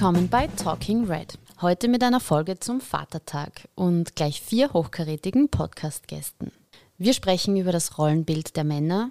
Willkommen bei Talking Red. Heute mit einer Folge zum Vatertag und gleich vier hochkarätigen Podcast-Gästen. Wir sprechen über das Rollenbild der Männer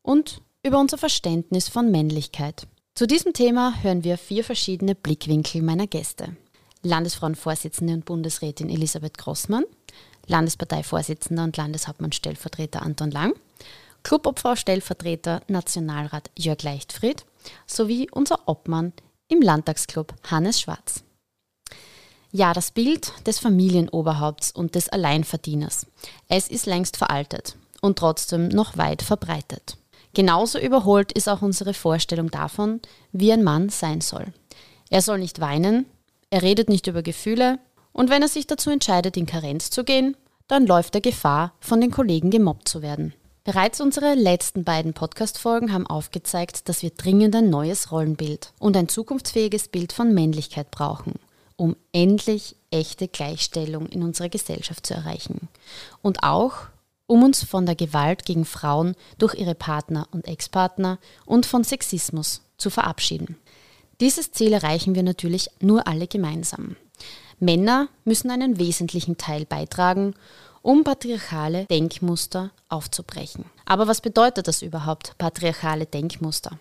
und über unser Verständnis von Männlichkeit. Zu diesem Thema hören wir vier verschiedene Blickwinkel meiner Gäste. Landesfrauenvorsitzende und Bundesrätin Elisabeth Grossmann, Landesparteivorsitzender und Landeshauptmann-Stellvertreter Anton Lang, Clubobfrau-Stellvertreter Nationalrat Jörg Leichtfried sowie unser Obmann im Landtagsclub Hannes Schwarz. Ja, das Bild des Familienoberhaupts und des Alleinverdieners. Es ist längst veraltet und trotzdem noch weit verbreitet. Genauso überholt ist auch unsere Vorstellung davon, wie ein Mann sein soll. Er soll nicht weinen, er redet nicht über Gefühle und wenn er sich dazu entscheidet, in Karenz zu gehen, dann läuft er Gefahr, von den Kollegen gemobbt zu werden. Bereits unsere letzten beiden Podcast-Folgen haben aufgezeigt, dass wir dringend ein neues Rollenbild und ein zukunftsfähiges Bild von Männlichkeit brauchen, um endlich echte Gleichstellung in unserer Gesellschaft zu erreichen. Und auch, um uns von der Gewalt gegen Frauen durch ihre Partner und Ex-Partner und von Sexismus zu verabschieden. Dieses Ziel erreichen wir natürlich nur alle gemeinsam. Männer müssen einen wesentlichen Teil beitragen um patriarchale Denkmuster aufzubrechen. Aber was bedeutet das überhaupt, patriarchale Denkmuster?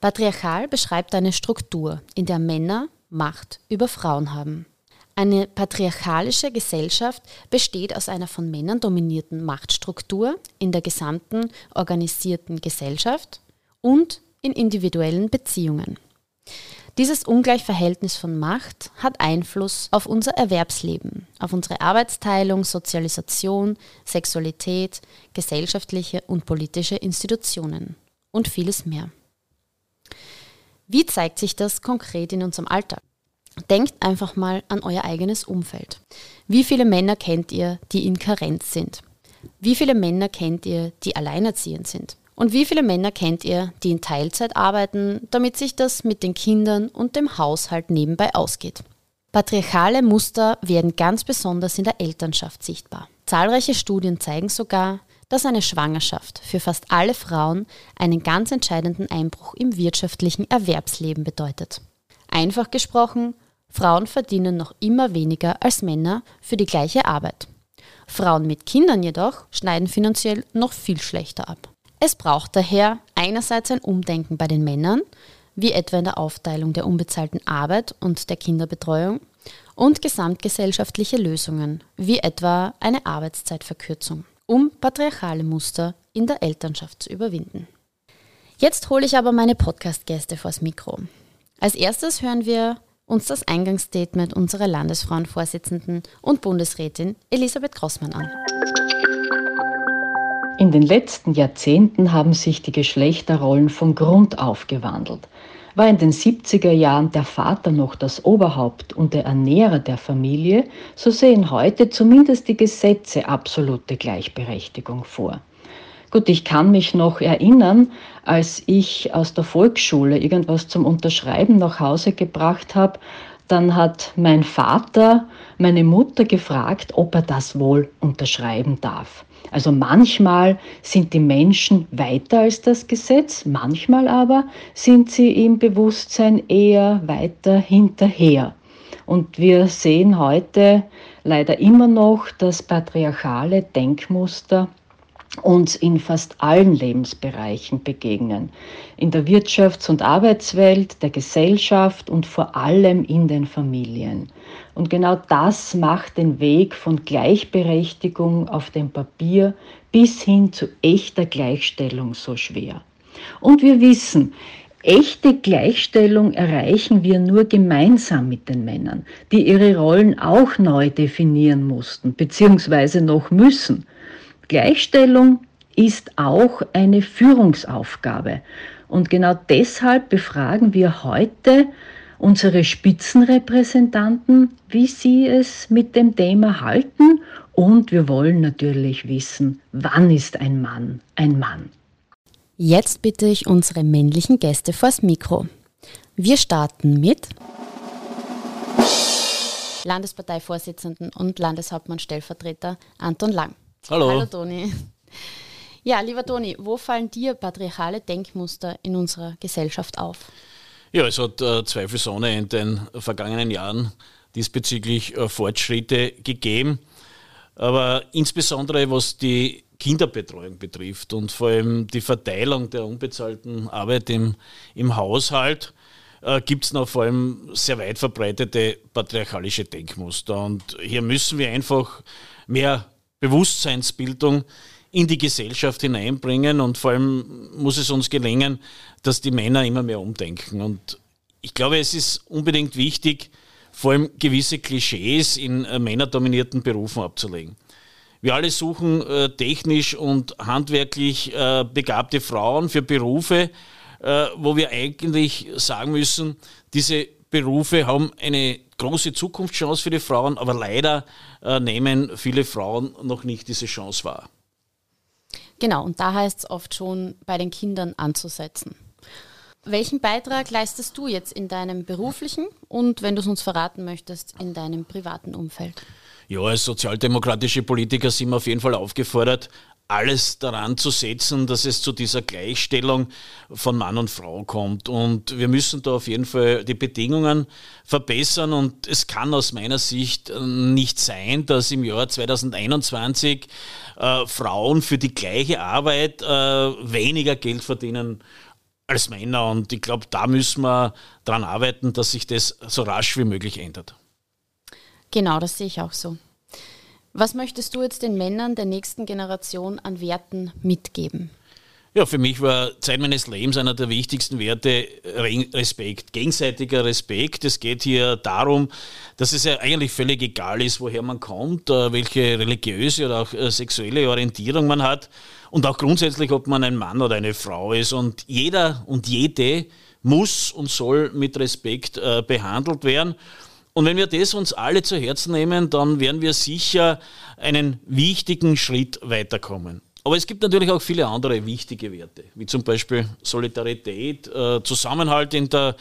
Patriarchal beschreibt eine Struktur, in der Männer Macht über Frauen haben. Eine patriarchalische Gesellschaft besteht aus einer von Männern dominierten Machtstruktur in der gesamten organisierten Gesellschaft und in individuellen Beziehungen. Dieses Ungleichverhältnis von Macht hat Einfluss auf unser Erwerbsleben, auf unsere Arbeitsteilung, Sozialisation, Sexualität, gesellschaftliche und politische Institutionen und vieles mehr. Wie zeigt sich das konkret in unserem Alltag? Denkt einfach mal an euer eigenes Umfeld. Wie viele Männer kennt ihr, die in Karenz sind? Wie viele Männer kennt ihr, die alleinerziehend sind? Und wie viele Männer kennt ihr, die in Teilzeit arbeiten, damit sich das mit den Kindern und dem Haushalt nebenbei ausgeht? Patriarchale Muster werden ganz besonders in der Elternschaft sichtbar. Zahlreiche Studien zeigen sogar, dass eine Schwangerschaft für fast alle Frauen einen ganz entscheidenden Einbruch im wirtschaftlichen Erwerbsleben bedeutet. Einfach gesprochen, Frauen verdienen noch immer weniger als Männer für die gleiche Arbeit. Frauen mit Kindern jedoch schneiden finanziell noch viel schlechter ab. Es braucht daher einerseits ein Umdenken bei den Männern, wie etwa in der Aufteilung der unbezahlten Arbeit und der Kinderbetreuung, und gesamtgesellschaftliche Lösungen, wie etwa eine Arbeitszeitverkürzung, um patriarchale Muster in der Elternschaft zu überwinden. Jetzt hole ich aber meine Podcast-Gäste vors Mikro. Als erstes hören wir uns das Eingangsstatement unserer Landesfrauenvorsitzenden und Bundesrätin Elisabeth Grossmann an. In den letzten Jahrzehnten haben sich die Geschlechterrollen von Grund auf gewandelt. War in den 70er Jahren der Vater noch das Oberhaupt und der Ernährer der Familie, so sehen heute zumindest die Gesetze absolute Gleichberechtigung vor. Gut, ich kann mich noch erinnern, als ich aus der Volksschule irgendwas zum Unterschreiben nach Hause gebracht habe, dann hat mein Vater meine Mutter gefragt, ob er das wohl unterschreiben darf. Also manchmal sind die Menschen weiter als das Gesetz, manchmal aber sind sie im Bewusstsein eher weiter hinterher. Und wir sehen heute leider immer noch das patriarchale Denkmuster uns in fast allen Lebensbereichen begegnen. In der Wirtschafts- und Arbeitswelt, der Gesellschaft und vor allem in den Familien. Und genau das macht den Weg von Gleichberechtigung auf dem Papier bis hin zu echter Gleichstellung so schwer. Und wir wissen, echte Gleichstellung erreichen wir nur gemeinsam mit den Männern, die ihre Rollen auch neu definieren mussten, beziehungsweise noch müssen. Gleichstellung ist auch eine Führungsaufgabe. Und genau deshalb befragen wir heute unsere Spitzenrepräsentanten, wie sie es mit dem Thema halten. Und wir wollen natürlich wissen, wann ist ein Mann ein Mann. Jetzt bitte ich unsere männlichen Gäste vors Mikro. Wir starten mit Landesparteivorsitzenden und Landeshauptmann-Stellvertreter Anton Lang. Hallo. Hallo Toni. Ja, lieber Toni, wo fallen dir patriarchale Denkmuster in unserer Gesellschaft auf? Ja, es hat äh, zweifelsohne in den vergangenen Jahren diesbezüglich äh, Fortschritte gegeben. Aber insbesondere was die Kinderbetreuung betrifft und vor allem die Verteilung der unbezahlten Arbeit im, im Haushalt, äh, gibt es noch vor allem sehr weit verbreitete patriarchalische Denkmuster. Und hier müssen wir einfach mehr Bewusstseinsbildung in die Gesellschaft hineinbringen und vor allem muss es uns gelingen, dass die Männer immer mehr umdenken. Und ich glaube, es ist unbedingt wichtig, vor allem gewisse Klischees in äh, männerdominierten Berufen abzulegen. Wir alle suchen äh, technisch und handwerklich äh, begabte Frauen für Berufe, äh, wo wir eigentlich sagen müssen, diese Berufe haben eine große Zukunftschance für die Frauen, aber leider äh, nehmen viele Frauen noch nicht diese Chance wahr. Genau, und da heißt es oft schon, bei den Kindern anzusetzen. Welchen Beitrag leistest du jetzt in deinem beruflichen und, wenn du es uns verraten möchtest, in deinem privaten Umfeld? Ja, als sozialdemokratische Politiker sind wir auf jeden Fall aufgefordert, alles daran zu setzen, dass es zu dieser Gleichstellung von Mann und Frau kommt. Und wir müssen da auf jeden Fall die Bedingungen verbessern. Und es kann aus meiner Sicht nicht sein, dass im Jahr 2021 äh, Frauen für die gleiche Arbeit äh, weniger Geld verdienen als Männer. Und ich glaube, da müssen wir daran arbeiten, dass sich das so rasch wie möglich ändert. Genau, das sehe ich auch so. Was möchtest du jetzt den Männern der nächsten Generation an Werten mitgeben? Ja, für mich war Zeit meines Lebens einer der wichtigsten Werte Respekt, gegenseitiger Respekt. Es geht hier darum, dass es ja eigentlich völlig egal ist, woher man kommt, äh, welche religiöse oder auch äh, sexuelle Orientierung man hat und auch grundsätzlich, ob man ein Mann oder eine Frau ist. Und jeder und jede muss und soll mit Respekt äh, behandelt werden. Und wenn wir das uns alle zu Herzen nehmen, dann werden wir sicher einen wichtigen Schritt weiterkommen. Aber es gibt natürlich auch viele andere wichtige Werte, wie zum Beispiel Solidarität, äh, Zusammenhalt in der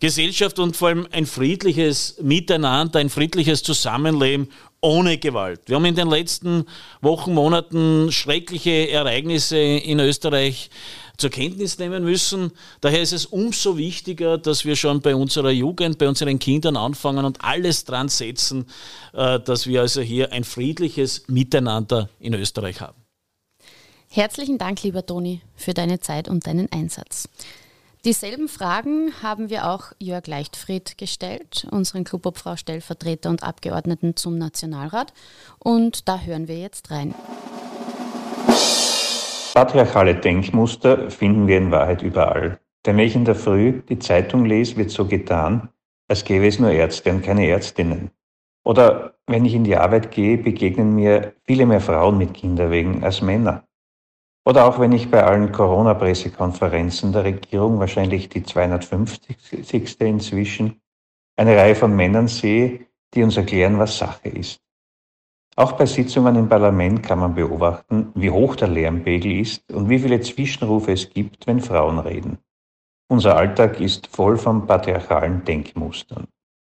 Gesellschaft und vor allem ein friedliches Miteinander, ein friedliches Zusammenleben ohne Gewalt. Wir haben in den letzten Wochen, Monaten schreckliche Ereignisse in Österreich zur Kenntnis nehmen müssen. Daher ist es umso wichtiger, dass wir schon bei unserer Jugend, bei unseren Kindern anfangen und alles dran setzen, äh, dass wir also hier ein friedliches Miteinander in Österreich haben. Herzlichen Dank, lieber Toni, für deine Zeit und deinen Einsatz. Dieselben Fragen haben wir auch Jörg Leichtfried gestellt, unseren Clubobfrau Stellvertreter und Abgeordneten zum Nationalrat. Und da hören wir jetzt rein. Patriarchale Denkmuster finden wir in Wahrheit überall. Wenn ich in der Früh die Zeitung lese, wird so getan, als gäbe es nur Ärzte und keine Ärztinnen. Oder wenn ich in die Arbeit gehe, begegnen mir viele mehr Frauen mit Kinderwegen als Männer. Oder auch wenn ich bei allen Corona-Pressekonferenzen der Regierung, wahrscheinlich die 250. inzwischen, eine Reihe von Männern sehe, die uns erklären, was Sache ist. Auch bei Sitzungen im Parlament kann man beobachten, wie hoch der Lärmpegel ist und wie viele Zwischenrufe es gibt, wenn Frauen reden. Unser Alltag ist voll von patriarchalen Denkmustern.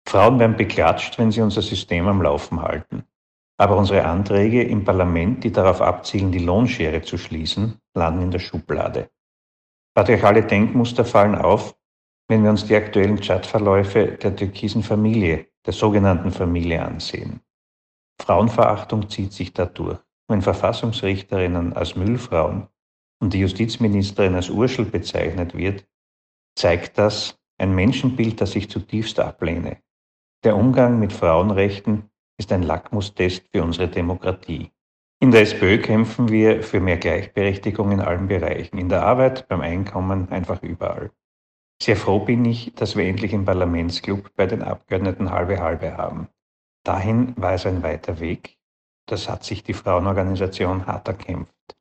Frauen werden beklatscht, wenn sie unser System am Laufen halten. Aber unsere Anträge im Parlament, die darauf abzielen, die Lohnschere zu schließen, landen in der Schublade. Patriarchale Denkmuster fallen auf, wenn wir uns die aktuellen Chatverläufe der türkisen Familie, der sogenannten Familie ansehen. Frauenverachtung zieht sich dadurch. Wenn Verfassungsrichterinnen als Müllfrauen und die Justizministerin als Urschel bezeichnet wird, zeigt das ein Menschenbild, das ich zutiefst ablehne. Der Umgang mit Frauenrechten ist ein Lackmustest für unsere Demokratie. In der SPÖ kämpfen wir für mehr Gleichberechtigung in allen Bereichen, in der Arbeit, beim Einkommen, einfach überall. Sehr froh bin ich, dass wir endlich im Parlamentsclub bei den Abgeordneten halbe halbe haben. Dahin war es ein weiter Weg. Das hat sich die Frauenorganisation hart erkämpft.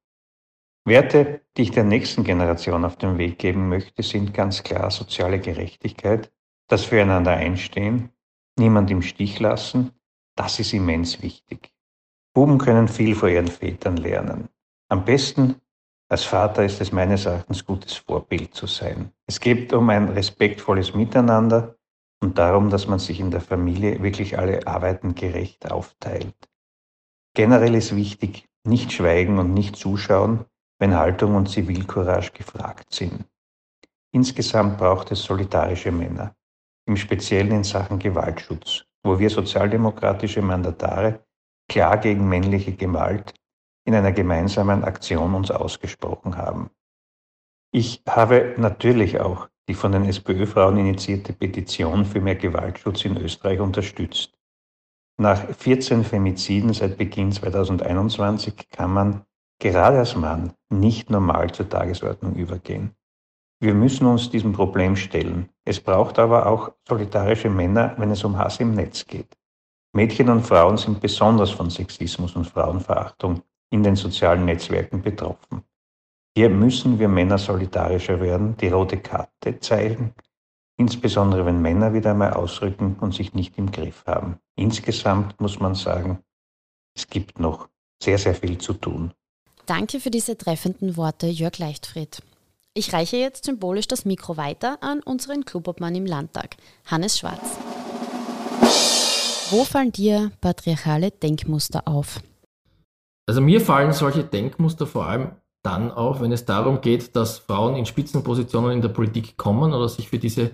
Werte, die ich der nächsten Generation auf den Weg geben möchte, sind ganz klar soziale Gerechtigkeit, das Füreinander einstehen, niemand im Stich lassen, das ist immens wichtig. Buben können viel vor ihren Vätern lernen. Am besten als Vater ist es meines Erachtens gutes Vorbild zu sein. Es geht um ein respektvolles Miteinander, und darum, dass man sich in der Familie wirklich alle Arbeiten gerecht aufteilt. Generell ist wichtig, nicht schweigen und nicht zuschauen, wenn Haltung und Zivilcourage gefragt sind. Insgesamt braucht es solidarische Männer, im Speziellen in Sachen Gewaltschutz, wo wir sozialdemokratische Mandatare klar gegen männliche Gewalt in einer gemeinsamen Aktion uns ausgesprochen haben. Ich habe natürlich auch die von den SPÖ-Frauen initiierte Petition für mehr Gewaltschutz in Österreich unterstützt. Nach 14 Femiziden seit Beginn 2021 kann man gerade als Mann nicht normal zur Tagesordnung übergehen. Wir müssen uns diesem Problem stellen. Es braucht aber auch solidarische Männer, wenn es um Hass im Netz geht. Mädchen und Frauen sind besonders von Sexismus und Frauenverachtung in den sozialen Netzwerken betroffen. Hier müssen wir Männer solidarischer werden, die rote Karte zeigen, insbesondere wenn Männer wieder einmal ausrücken und sich nicht im Griff haben. Insgesamt muss man sagen, es gibt noch sehr, sehr viel zu tun. Danke für diese treffenden Worte, Jörg Leichtfried. Ich reiche jetzt symbolisch das Mikro weiter an unseren Clubobmann im Landtag, Hannes Schwarz. Wo fallen dir patriarchale Denkmuster auf? Also mir fallen solche Denkmuster vor allem dann auf, wenn es darum geht, dass Frauen in Spitzenpositionen in der Politik kommen oder sich für diese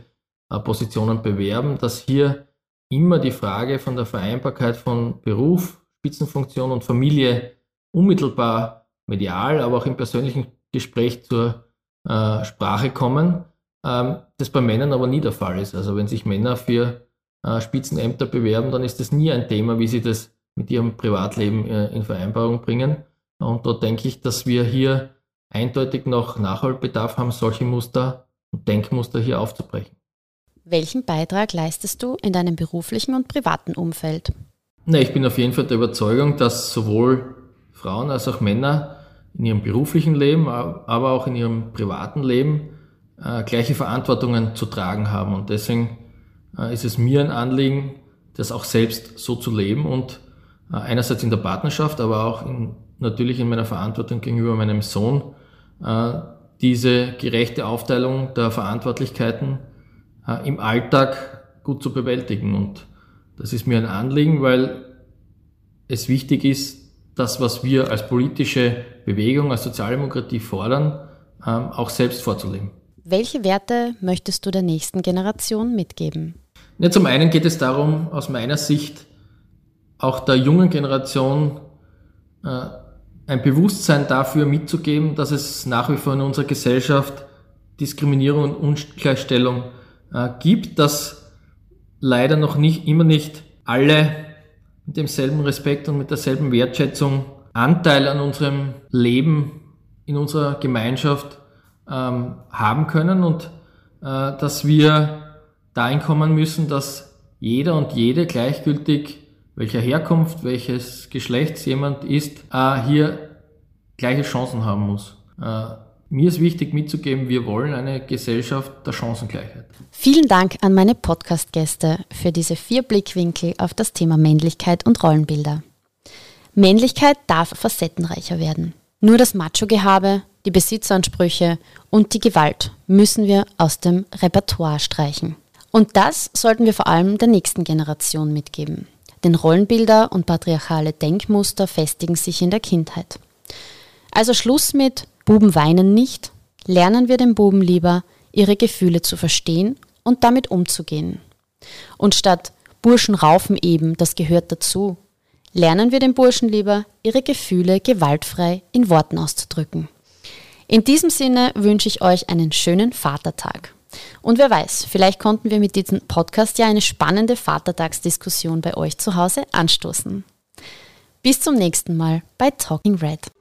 äh, Positionen bewerben, dass hier immer die Frage von der Vereinbarkeit von Beruf, Spitzenfunktion und Familie unmittelbar medial, aber auch im persönlichen Gespräch zur äh, Sprache kommen, ähm, das bei Männern aber nie der Fall ist. Also wenn sich Männer für äh, Spitzenämter bewerben, dann ist das nie ein Thema, wie sie das mit ihrem Privatleben äh, in Vereinbarung bringen. Und da denke ich, dass wir hier eindeutig noch Nachholbedarf haben, solche Muster und Denkmuster hier aufzubrechen. Welchen Beitrag leistest du in deinem beruflichen und privaten Umfeld? Na, ich bin auf jeden Fall der Überzeugung, dass sowohl Frauen als auch Männer in ihrem beruflichen Leben, aber auch in ihrem privaten Leben äh, gleiche Verantwortungen zu tragen haben. Und deswegen äh, ist es mir ein Anliegen, das auch selbst so zu leben und einerseits in der Partnerschaft, aber auch in natürlich in meiner Verantwortung gegenüber meinem Sohn äh, diese gerechte Aufteilung der Verantwortlichkeiten äh, im Alltag gut zu bewältigen. Und das ist mir ein Anliegen, weil es wichtig ist, das, was wir als politische Bewegung, als Sozialdemokratie fordern, ähm, auch selbst vorzuleben. Welche Werte möchtest du der nächsten Generation mitgeben? Ja, zum einen geht es darum, aus meiner Sicht auch der jungen Generation äh, ein Bewusstsein dafür mitzugeben, dass es nach wie vor in unserer Gesellschaft Diskriminierung und Ungleichstellung äh, gibt, dass leider noch nicht, immer nicht alle mit demselben Respekt und mit derselben Wertschätzung Anteil an unserem Leben in unserer Gemeinschaft ähm, haben können und äh, dass wir dahin kommen müssen, dass jeder und jede gleichgültig welcher Herkunft, welches Geschlechts jemand ist, äh, hier gleiche Chancen haben muss. Äh, mir ist wichtig mitzugeben, wir wollen eine Gesellschaft der Chancengleichheit. Vielen Dank an meine Podcast-Gäste für diese vier Blickwinkel auf das Thema Männlichkeit und Rollenbilder. Männlichkeit darf facettenreicher werden. Nur das Macho-Gehabe, die Besitzansprüche und die Gewalt müssen wir aus dem Repertoire streichen. Und das sollten wir vor allem der nächsten Generation mitgeben. Denn Rollenbilder und patriarchale Denkmuster festigen sich in der Kindheit. Also Schluss mit Buben weinen nicht, lernen wir den Buben lieber, ihre Gefühle zu verstehen und damit umzugehen. Und statt Burschen raufen eben, das gehört dazu, lernen wir den Burschen lieber, ihre Gefühle gewaltfrei in Worten auszudrücken. In diesem Sinne wünsche ich euch einen schönen Vatertag. Und wer weiß, vielleicht konnten wir mit diesem Podcast ja eine spannende Vatertagsdiskussion bei euch zu Hause anstoßen. Bis zum nächsten Mal bei Talking Red.